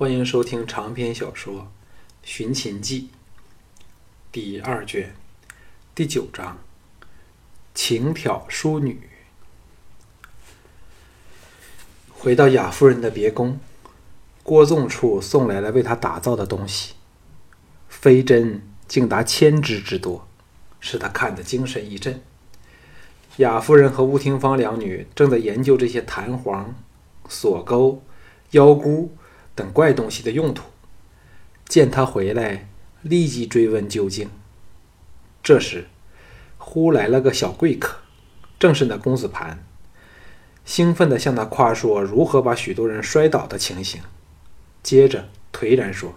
欢迎收听长篇小说《寻秦记》第二卷第九章《情挑淑女》。回到雅夫人的别宫，郭纵处送来了为他打造的东西，飞针竟达千只之多，使他看得精神一振。雅夫人和吴廷芳两女正在研究这些弹簧、锁钩、腰箍等怪东西的用途。见他回来，立即追问究竟。这时，忽来了个小贵客，正是那公子盘。兴奋地向他夸说如何把许多人摔倒的情形，接着颓然说：“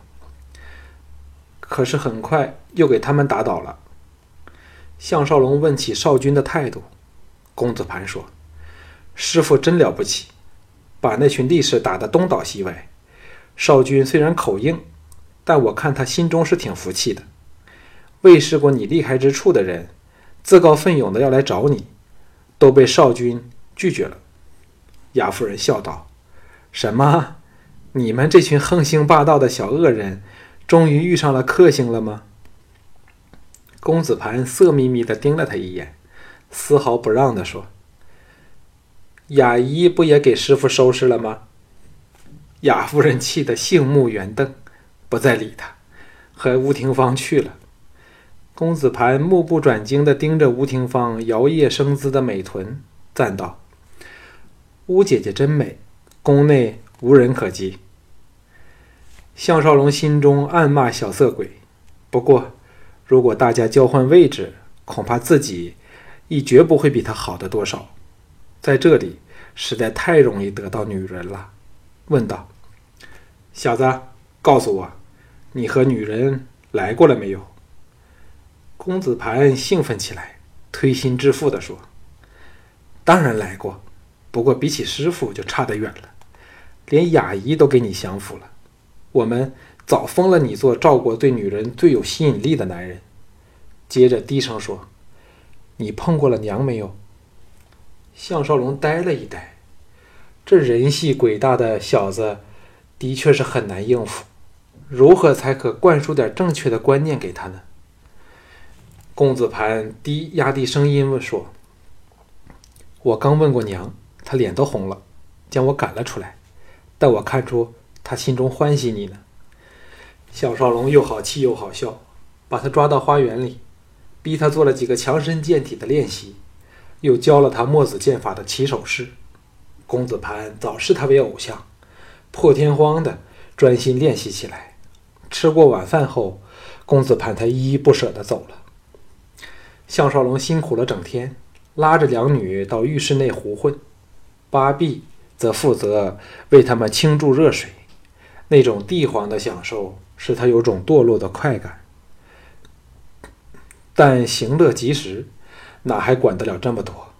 可是很快又给他们打倒了。”项少龙问起少君的态度，公子盘说：“师傅真了不起，把那群力士打得东倒西歪。少君虽然口硬，但我看他心中是挺服气的。未试过你厉害之处的人，自告奋勇的要来找你，都被少君拒绝了。”雅夫人笑道：“什么？你们这群横行霸道的小恶人，终于遇上了克星了吗？”公子盘色眯眯的盯了他一眼，丝毫不让的说：“雅姨不也给师傅收拾了吗？”雅夫人气得杏目圆瞪，不再理他，和吴廷芳去了。公子盘目不转睛地盯着吴廷芳摇曳生姿的美臀，赞道。乌姐姐真美，宫内无人可及。项少龙心中暗骂小色鬼，不过，如果大家交换位置，恐怕自己亦绝不会比她好的多少。在这里实在太容易得到女人了。问道：“小子，告诉我，你和女人来过了没有？”公子盘兴奋起来，推心置腹地说：“当然来过。”不过比起师傅就差得远了，连雅姨都给你降服了，我们早封了你做赵国对女人最有吸引力的男人。接着低声说：“你碰过了娘没有？”项少龙呆了一呆，这人细鬼大的小子的确是很难应付，如何才可灌输点正确的观念给他呢？公子盘低压低声音问说：“我刚问过娘。”她脸都红了，将我赶了出来，但我看出她心中欢喜你呢。小少龙又好气又好笑，把他抓到花园里，逼他做了几个强身健体的练习，又教了他墨子剑法的起手式。公子盘早视他为偶像，破天荒的专心练习起来。吃过晚饭后，公子盘才依依不舍地走了。项少龙辛苦了整天，拉着两女到浴室内胡混。八臂则负责为他们倾注热水，那种帝皇的享受使他有种堕落的快感。但行乐及时，哪还管得了这么多？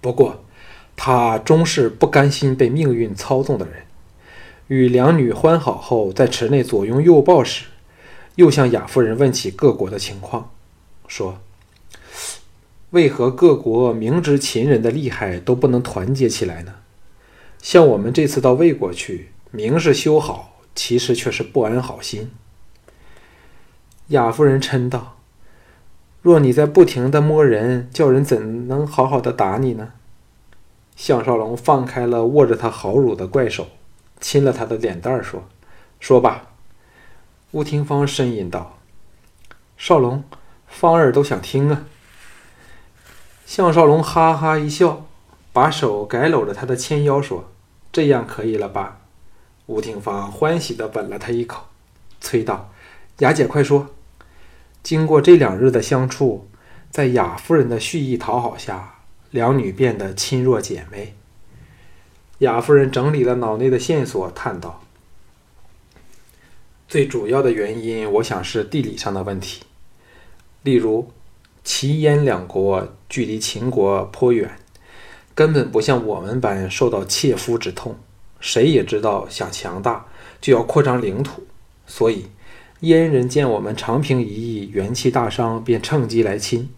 不过，他终是不甘心被命运操纵的人。与两女欢好后，在池内左拥右抱时，又向雅夫人问起各国的情况，说。为何各国明知秦人的厉害都不能团结起来呢？像我们这次到魏国去，明是修好，其实却是不安好心。雅夫人嗔道：“若你在不停的摸人，叫人怎能好好的打你呢？”项少龙放开了握着他好乳的怪手，亲了他的脸蛋儿，说：“说吧。”吴廷芳呻吟道：“少龙，芳儿都想听啊。”项少龙哈哈一笑，把手改搂着他的纤腰，说：“这样可以了吧？”吴廷芳欢喜地吻了他一口，催道：“雅姐，快说！”经过这两日的相处，在雅夫人的蓄意讨好下，两女变得亲若姐妹。雅夫人整理了脑内的线索，叹道：“最主要的原因，我想是地理上的问题，例如……”齐燕两国距离秦国颇远，根本不像我们般受到切肤之痛。谁也知道，想强大就要扩张领土，所以燕人见我们长平一役，元气大伤，便趁机来侵，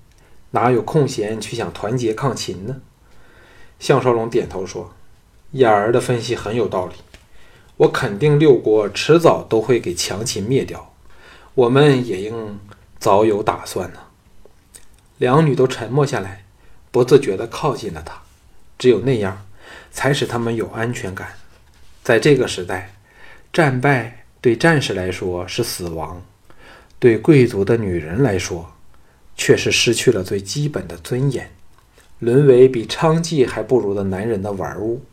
哪有空闲去想团结抗秦呢？项少龙点头说：“燕儿的分析很有道理，我肯定六国迟早都会给强秦灭掉，我们也应早有打算呢。两女都沉默下来，不自觉地靠近了他。只有那样，才使他们有安全感。在这个时代，战败对战士来说是死亡，对贵族的女人来说，却是失去了最基本的尊严，沦为比娼妓还不如的男人的玩物。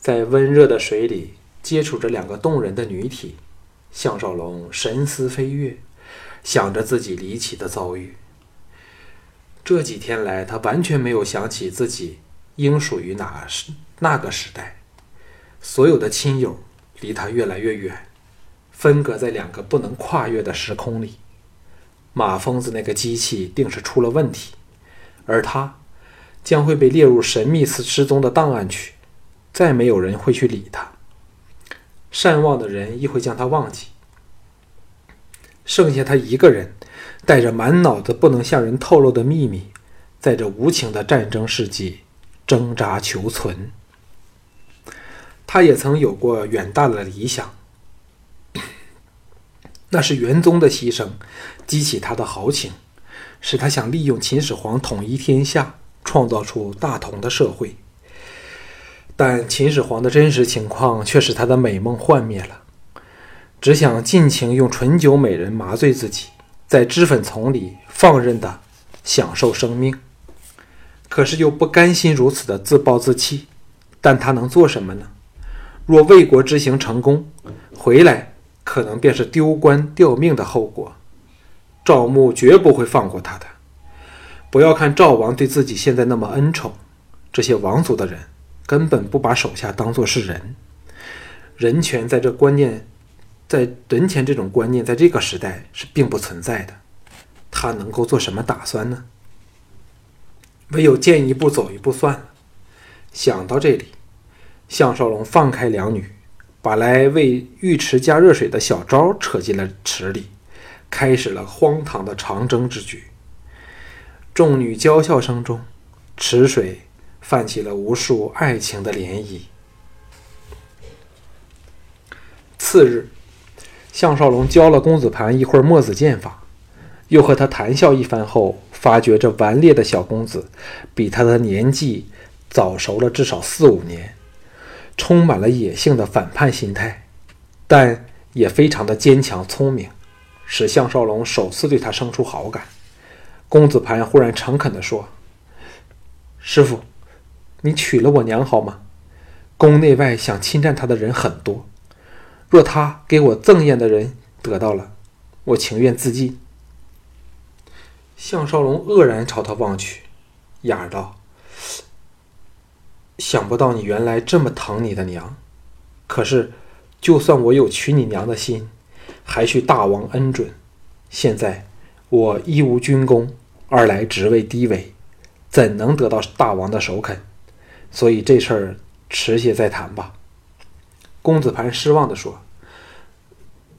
在温热的水里接触着两个动人的女体，项少龙神思飞跃，想着自己离奇的遭遇。这几天来，他完全没有想起自己应属于哪时那个时代。所有的亲友离他越来越远，分隔在两个不能跨越的时空里。马疯子那个机器定是出了问题，而他将会被列入神秘失失踪的档案区。再没有人会去理他，善忘的人亦会将他忘记，剩下他一个人，带着满脑子不能向人透露的秘密，在这无情的战争世纪挣扎求存。他也曾有过远大的理想，那是元宗的牺牲激起他的豪情，使他想利用秦始皇统一天下，创造出大同的社会。但秦始皇的真实情况却使他的美梦幻灭了，只想尽情用醇酒美人麻醉自己，在脂粉丛里放任地享受生命。可是又不甘心如此的自暴自弃，但他能做什么呢？若魏国之行成功，回来可能便是丢官掉命的后果。赵牧绝不会放过他的。不要看赵王对自己现在那么恩宠，这些王族的人。根本不把手下当作是人，人权在这观念，在人权这种观念在这个时代是并不存在的。他能够做什么打算呢？唯有见一步走一步算了。想到这里，项少龙放开两女，把来为浴池加热水的小昭扯进了池里，开始了荒唐的长征之举。众女娇笑声中，池水。泛起了无数爱情的涟漪。次日，项少龙教了公子盘一会儿墨子剑法，又和他谈笑一番后，发觉这顽劣的小公子比他的年纪早熟了至少四五年，充满了野性的反叛心态，但也非常的坚强聪明，使项少龙首次对他生出好感。公子盘忽然诚恳地说：“师傅。”你娶了我娘好吗？宫内外想侵占她的人很多，若她给我赠宴的人得到了，我情愿自尽。项少龙愕然朝他望去，哑道：“想不到你原来这么疼你的娘。可是，就算我有娶你娘的心，还需大王恩准。现在我一无军功，二来职位低微，怎能得到大王的首肯？”所以这事儿迟些再谈吧。公子盘失望地说：“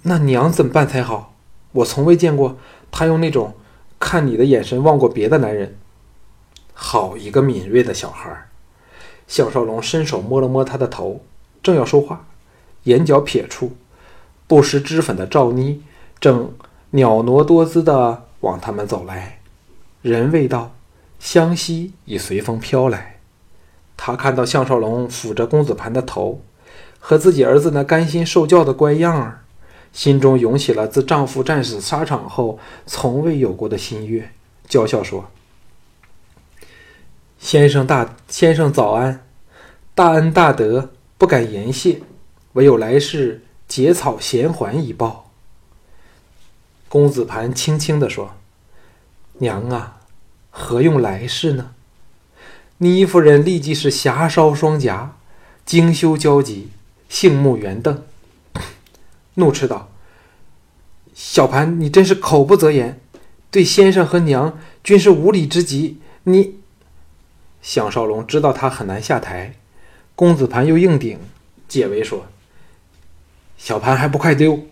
那娘怎么办才好？我从未见过她用那种看你的眼神望过别的男人。好一个敏锐的小孩！”项少龙伸手摸了摸他的头，正要说话，眼角瞥出不施脂粉的赵妮正袅娜多姿地往他们走来，人未到，香息已随风飘来。他看到项少龙抚着公子盘的头，和自己儿子那甘心受教的乖样儿，心中涌起了自丈夫战死沙场后从未有过的心悦，娇笑说：“先生大先生早安，大恩大德不敢言谢，唯有来世结草衔环以报。”公子盘轻轻地说：“娘啊，何用来世呢？”倪夫人立即是霞烧双颊，惊羞焦急，杏目圆瞪，怒斥道：“小盘，你真是口不择言，对先生和娘均是无礼之极。”你，项少龙知道他很难下台，公子盘又硬顶，解围说：“小盘还不快溜！”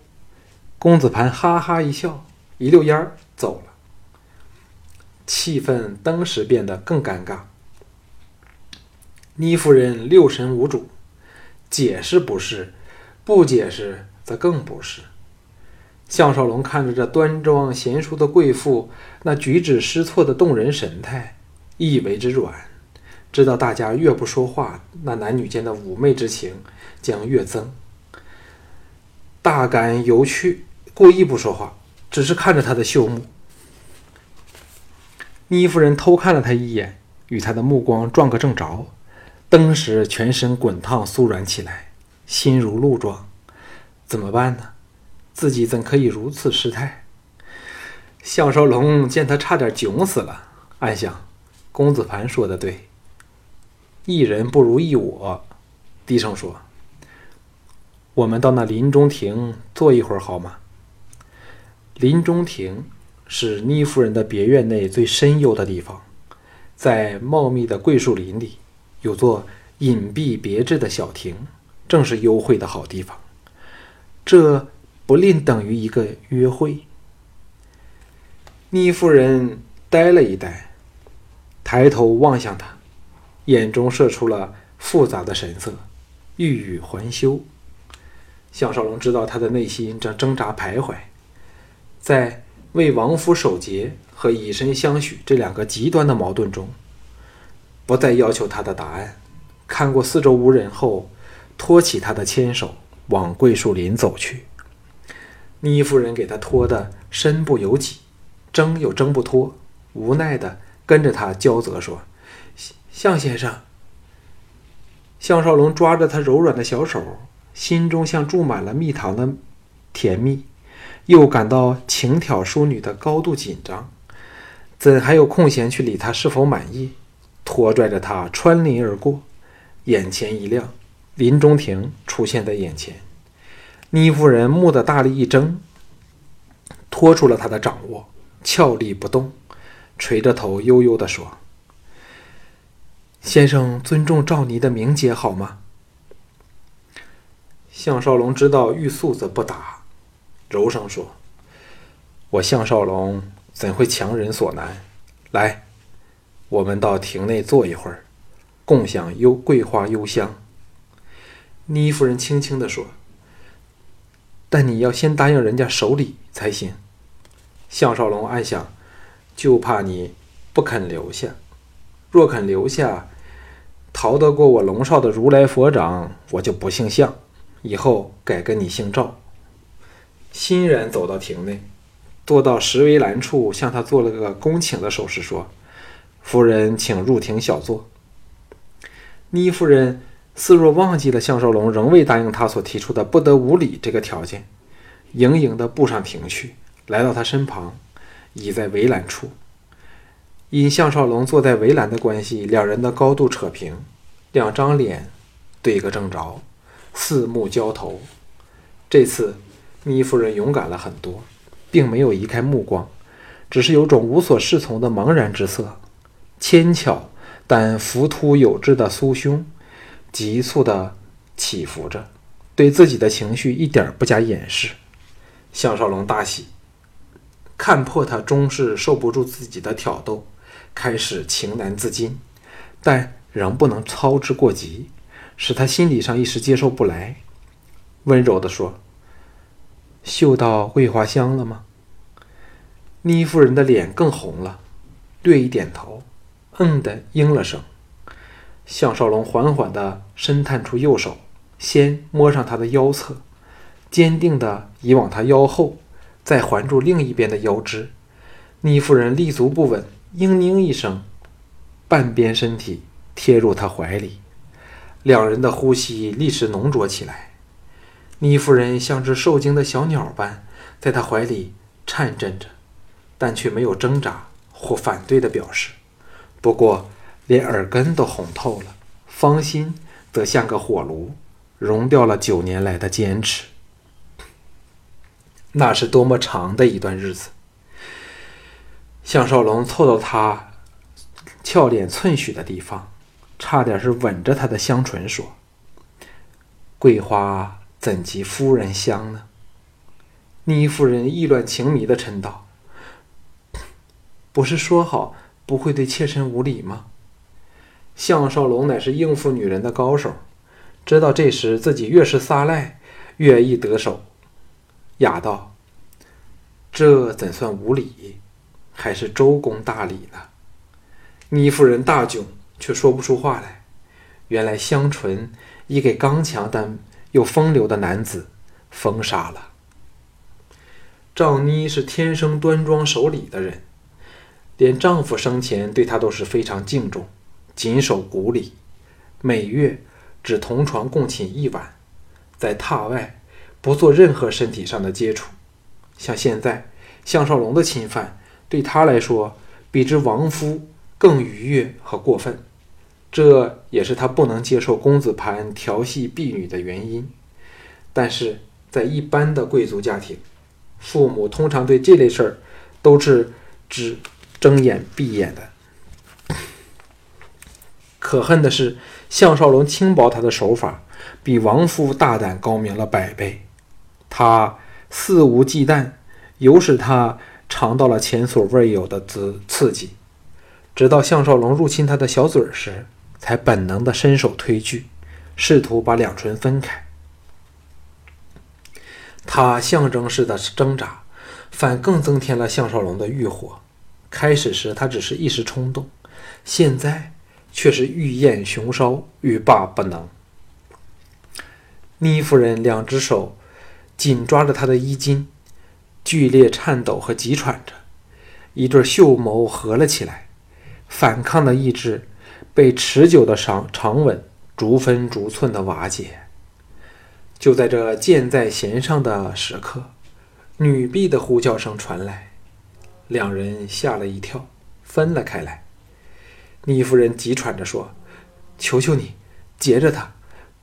公子盘哈哈一笑，一溜烟儿走了。气氛登时变得更尴尬。倪夫人六神无主，解释不是，不解释则更不是。项少龙看着这端庄贤淑的贵妇，那举止失措的动人神态，亦为之软。知道大家越不说话，那男女间的妩媚之情将越增。大感有趣，故意不说话，只是看着他的秀目。倪夫人偷看了他一眼，与他的目光撞个正着，登时全身滚烫酥软起来，心如鹿撞。怎么办呢？自己怎可以如此失态？项少龙见他差点窘死了，暗想：公子盘说的对，一人不如一我。低声说：“我们到那林中亭坐一会儿好吗？”林中亭。是倪夫人的别院内最深幽的地方，在茂密的桂树林里，有座隐蔽别致的小亭，正是幽会的好地方。这不吝等于一个约会。倪夫人呆了一呆，抬头望向他，眼中射出了复杂的神色，欲语还休。项少龙知道他的内心正挣扎徘徊，在。为王府守节和以身相许这两个极端的矛盾中，不再要求他的答案。看过四周无人后，托起他的牵手往桂树林走去。倪夫人给他拖得身不由己，挣又挣不脱，无奈的跟着他焦责说：“向先生。”向少龙抓着他柔软的小手，心中像注满了蜜糖的甜蜜。又感到情挑淑女的高度紧张，怎还有空闲去理她是否满意？拖拽着她穿林而过，眼前一亮，林中亭出现在眼前。倪夫人蓦地大力一挣，拖出了他的掌握，俏立不动，垂着头悠悠地说：“先生尊重赵尼的名节好吗？”项少龙知道欲速则不达。柔声说：“我项少龙怎会强人所难？来，我们到亭内坐一会儿，共享幽桂花幽香。”倪夫人轻轻地说：“但你要先答应人家守礼才行。”项少龙暗想：“就怕你不肯留下。若肯留下，逃得过我龙少的如来佛掌，我就不姓项，以后改跟你姓赵。”欣然走到亭内，坐到石围栏处，向他做了个恭请的手势，说：“夫人，请入庭小坐。”倪夫人似若忘记了项少龙仍未答应他所提出的“不得无礼”这个条件，盈盈地步上亭去，来到他身旁，倚在围栏处。因项少龙坐在围栏的关系，两人的高度扯平，两张脸对个正着，四目交投。这次。倪夫人勇敢了很多，并没有移开目光，只是有种无所适从的茫然之色，纤巧但浮凸有致的酥胸，急促地起伏着，对自己的情绪一点不加掩饰。项少龙大喜，看破他终是受不住自己的挑逗，开始情难自禁，但仍不能操之过急，使他心理上一时接受不来，温柔地说。嗅到桂花香了吗？倪夫人的脸更红了，略一点头，嗯的应了声。项少龙缓缓地伸探出右手，先摸上她的腰侧，坚定地移往她腰后，再环住另一边的腰肢。倪夫人立足不稳，嘤咛一声，半边身体贴入他怀里，两人的呼吸立时浓浊起来。倪夫人像只受惊的小鸟般，在他怀里颤震着，但却没有挣扎或反对的表示。不过，连耳根都红透了，芳心则像个火炉，融掉了九年来的坚持。那是多么长的一段日子！项少龙凑到他俏脸寸许的地方，差点是吻着他的香唇说：“桂花。”怎及夫人香呢？倪夫人意乱情迷的嗔道：“不是说好不会对妾身无礼吗？”项少龙乃是应付女人的高手，知道这时自己越是撒赖，越易得手。哑道：“这怎算无礼？还是周公大礼呢？”倪夫人大窘，却说不出话来。原来香醇已给刚强但又风流的男子封杀了。赵妮是天生端庄守礼的人，连丈夫生前对她都是非常敬重，谨守古礼，每月只同床共寝一晚，在榻外不做任何身体上的接触。像现在项少龙的侵犯，对她来说比之亡夫更愉悦和过分。这也是他不能接受公子盘调戏婢女的原因，但是在一般的贵族家庭，父母通常对这类事儿都是只睁眼闭眼的。可恨的是，项少龙轻薄他的手法比亡夫大胆高明了百倍，他肆无忌惮，有使他尝到了前所未有的滋刺激，直到项少龙入侵他的小嘴时。才本能的伸手推拒，试图把两唇分开。他象征式的挣扎，反更增添了项少龙的欲火。开始时他只是一时冲动，现在却是欲焰熊烧，欲罢不能。倪夫人两只手紧抓着他的衣襟，剧烈颤抖和急喘着，一对秀眸合了起来，反抗的意志。被持久的长长吻逐分逐寸的瓦解。就在这箭在弦上的时刻，女婢的呼叫声传来，两人吓了一跳，分了开来。倪夫人急喘着说：“求求你，截着他，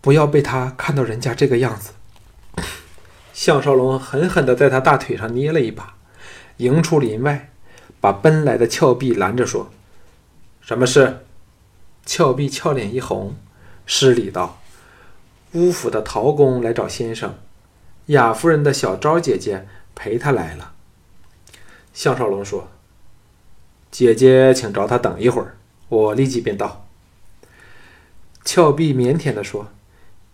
不要被他看到人家这个样子。”项少龙狠狠地在他大腿上捏了一把，迎出林外，把奔来的峭壁拦着说：“什么事？”峭壁俏脸一红，施礼道：“乌府的陶公来找先生，雅夫人的小昭姐姐陪他来了。”项少龙说：“姐姐，请找他等一会儿，我立即便到。”峭壁腼腆地说：“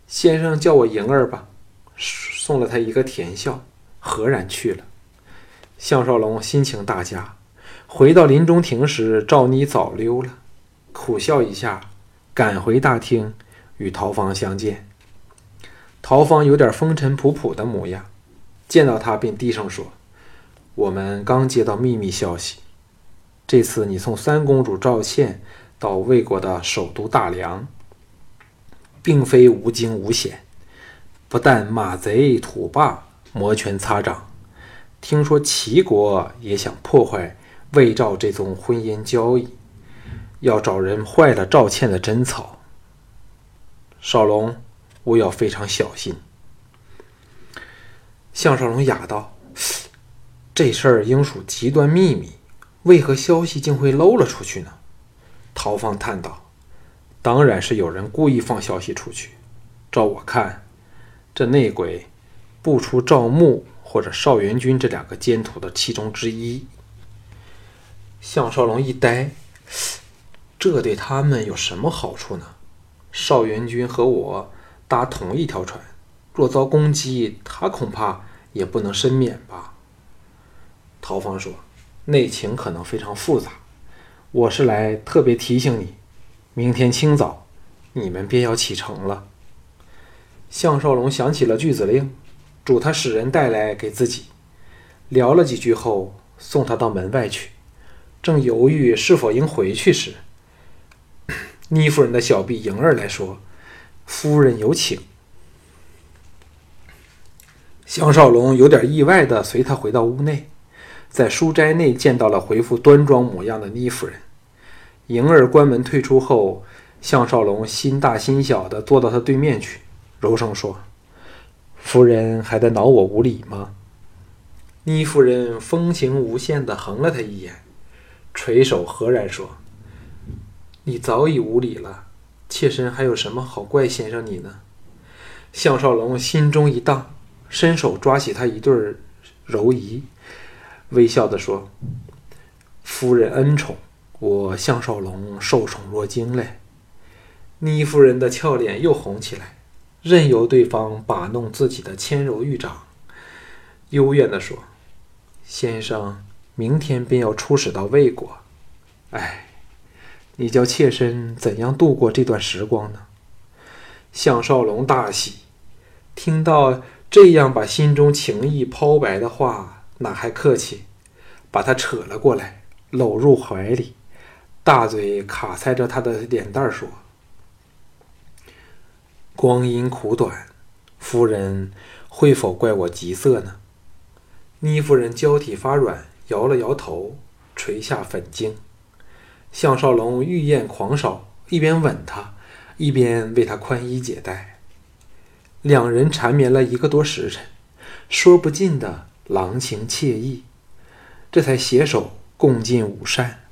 先生叫我莹儿吧。”送了他一个甜笑，何然去了。项少龙心情大佳。回到林中亭时，赵妮早溜了。苦笑一下，赶回大厅与陶芳相见。陶芳有点风尘仆仆的模样，见到他便低声说：“我们刚接到秘密消息，这次你送三公主赵倩到魏国的首都大梁，并非无惊无险。不但马贼土霸摩拳擦掌，听说齐国也想破坏魏赵这宗婚姻交易。”要找人坏了赵倩的贞操，少龙，务要非常小心。项少龙哑道：“这事儿应属极端秘密，为何消息竟会漏了出去呢？”陶芳叹道：“当然是有人故意放消息出去。照我看，这内鬼不出赵牧或者邵元军这两个奸徒的其中之一。”项少龙一呆。这对他们有什么好处呢？邵元军和我搭同一条船，若遭攻击，他恐怕也不能申免吧。陶芳说：“内情可能非常复杂，我是来特别提醒你，明天清早你们便要启程了。”项少龙想起了句子令，嘱他使人带来给自己。聊了几句后，送他到门外去，正犹豫是否应回去时。倪夫人的小婢莹儿来说：“夫人有请。”项少龙有点意外的随他回到屋内，在书斋内见到了回复端庄模样的倪夫人。莹儿关门退出后，项少龙心大心小的坐到他对面去，柔声说：“夫人还在恼我无礼吗？”倪夫人风情无限的横了他一眼，垂手何然说。你早已无礼了，妾身还有什么好怪先生你呢？项少龙心中一荡，伸手抓起他一对柔仪，微笑的说：“夫人恩宠，我项少龙受宠若惊嘞。”倪夫人的俏脸又红起来，任由对方把弄自己的纤柔玉掌，幽怨地说：“先生，明天便要出使到魏国，哎，你叫妾身怎样度过这段时光呢？”项少龙大喜，听到这样把心中情意抛白的话，哪还客气，把他扯了过来，搂入怀里，大嘴卡塞着他的脸蛋说：“光阴苦短，夫人会否怪我急色呢？”倪夫人娇体发软，摇了摇头，垂下粉睛。项少龙欲焰狂烧，一边吻她。一边为她宽衣解带，两人缠绵了一个多时辰，说不尽的郎情妾意，这才携手共进午膳。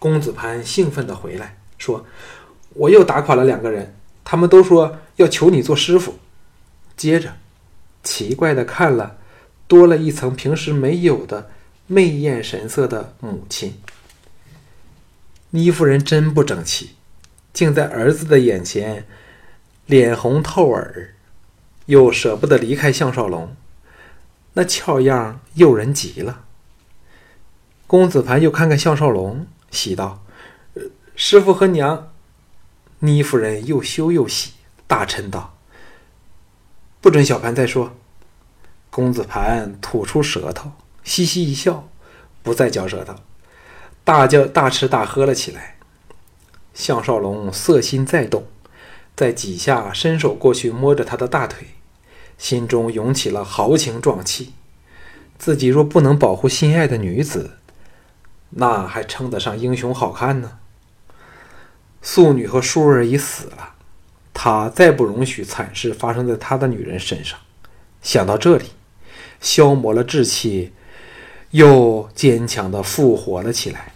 公子潘兴奋地回来，说：“我又打垮了两个人，他们都说要求你做师傅。”接着，奇怪的看了多了一层平时没有的媚艳神色的母亲。倪夫人真不争气。竟在儿子的眼前，脸红透耳，又舍不得离开项少龙，那俏样诱人极了。公子盘又看看项少龙，喜道：“师傅和娘。”倪夫人又羞又喜，大嗔道：“不准小盘再说。”公子盘吐出舌头，嘻嘻一笑，不再嚼舌头，大叫大吃大喝了起来。项少龙色心再动，在几下伸手过去摸着他的大腿，心中涌起了豪情壮气。自己若不能保护心爱的女子，那还称得上英雄好汉呢？素女和淑儿已死了，他再不容许惨事发生在他的女人身上。想到这里，消磨了志气，又坚强的复活了起来。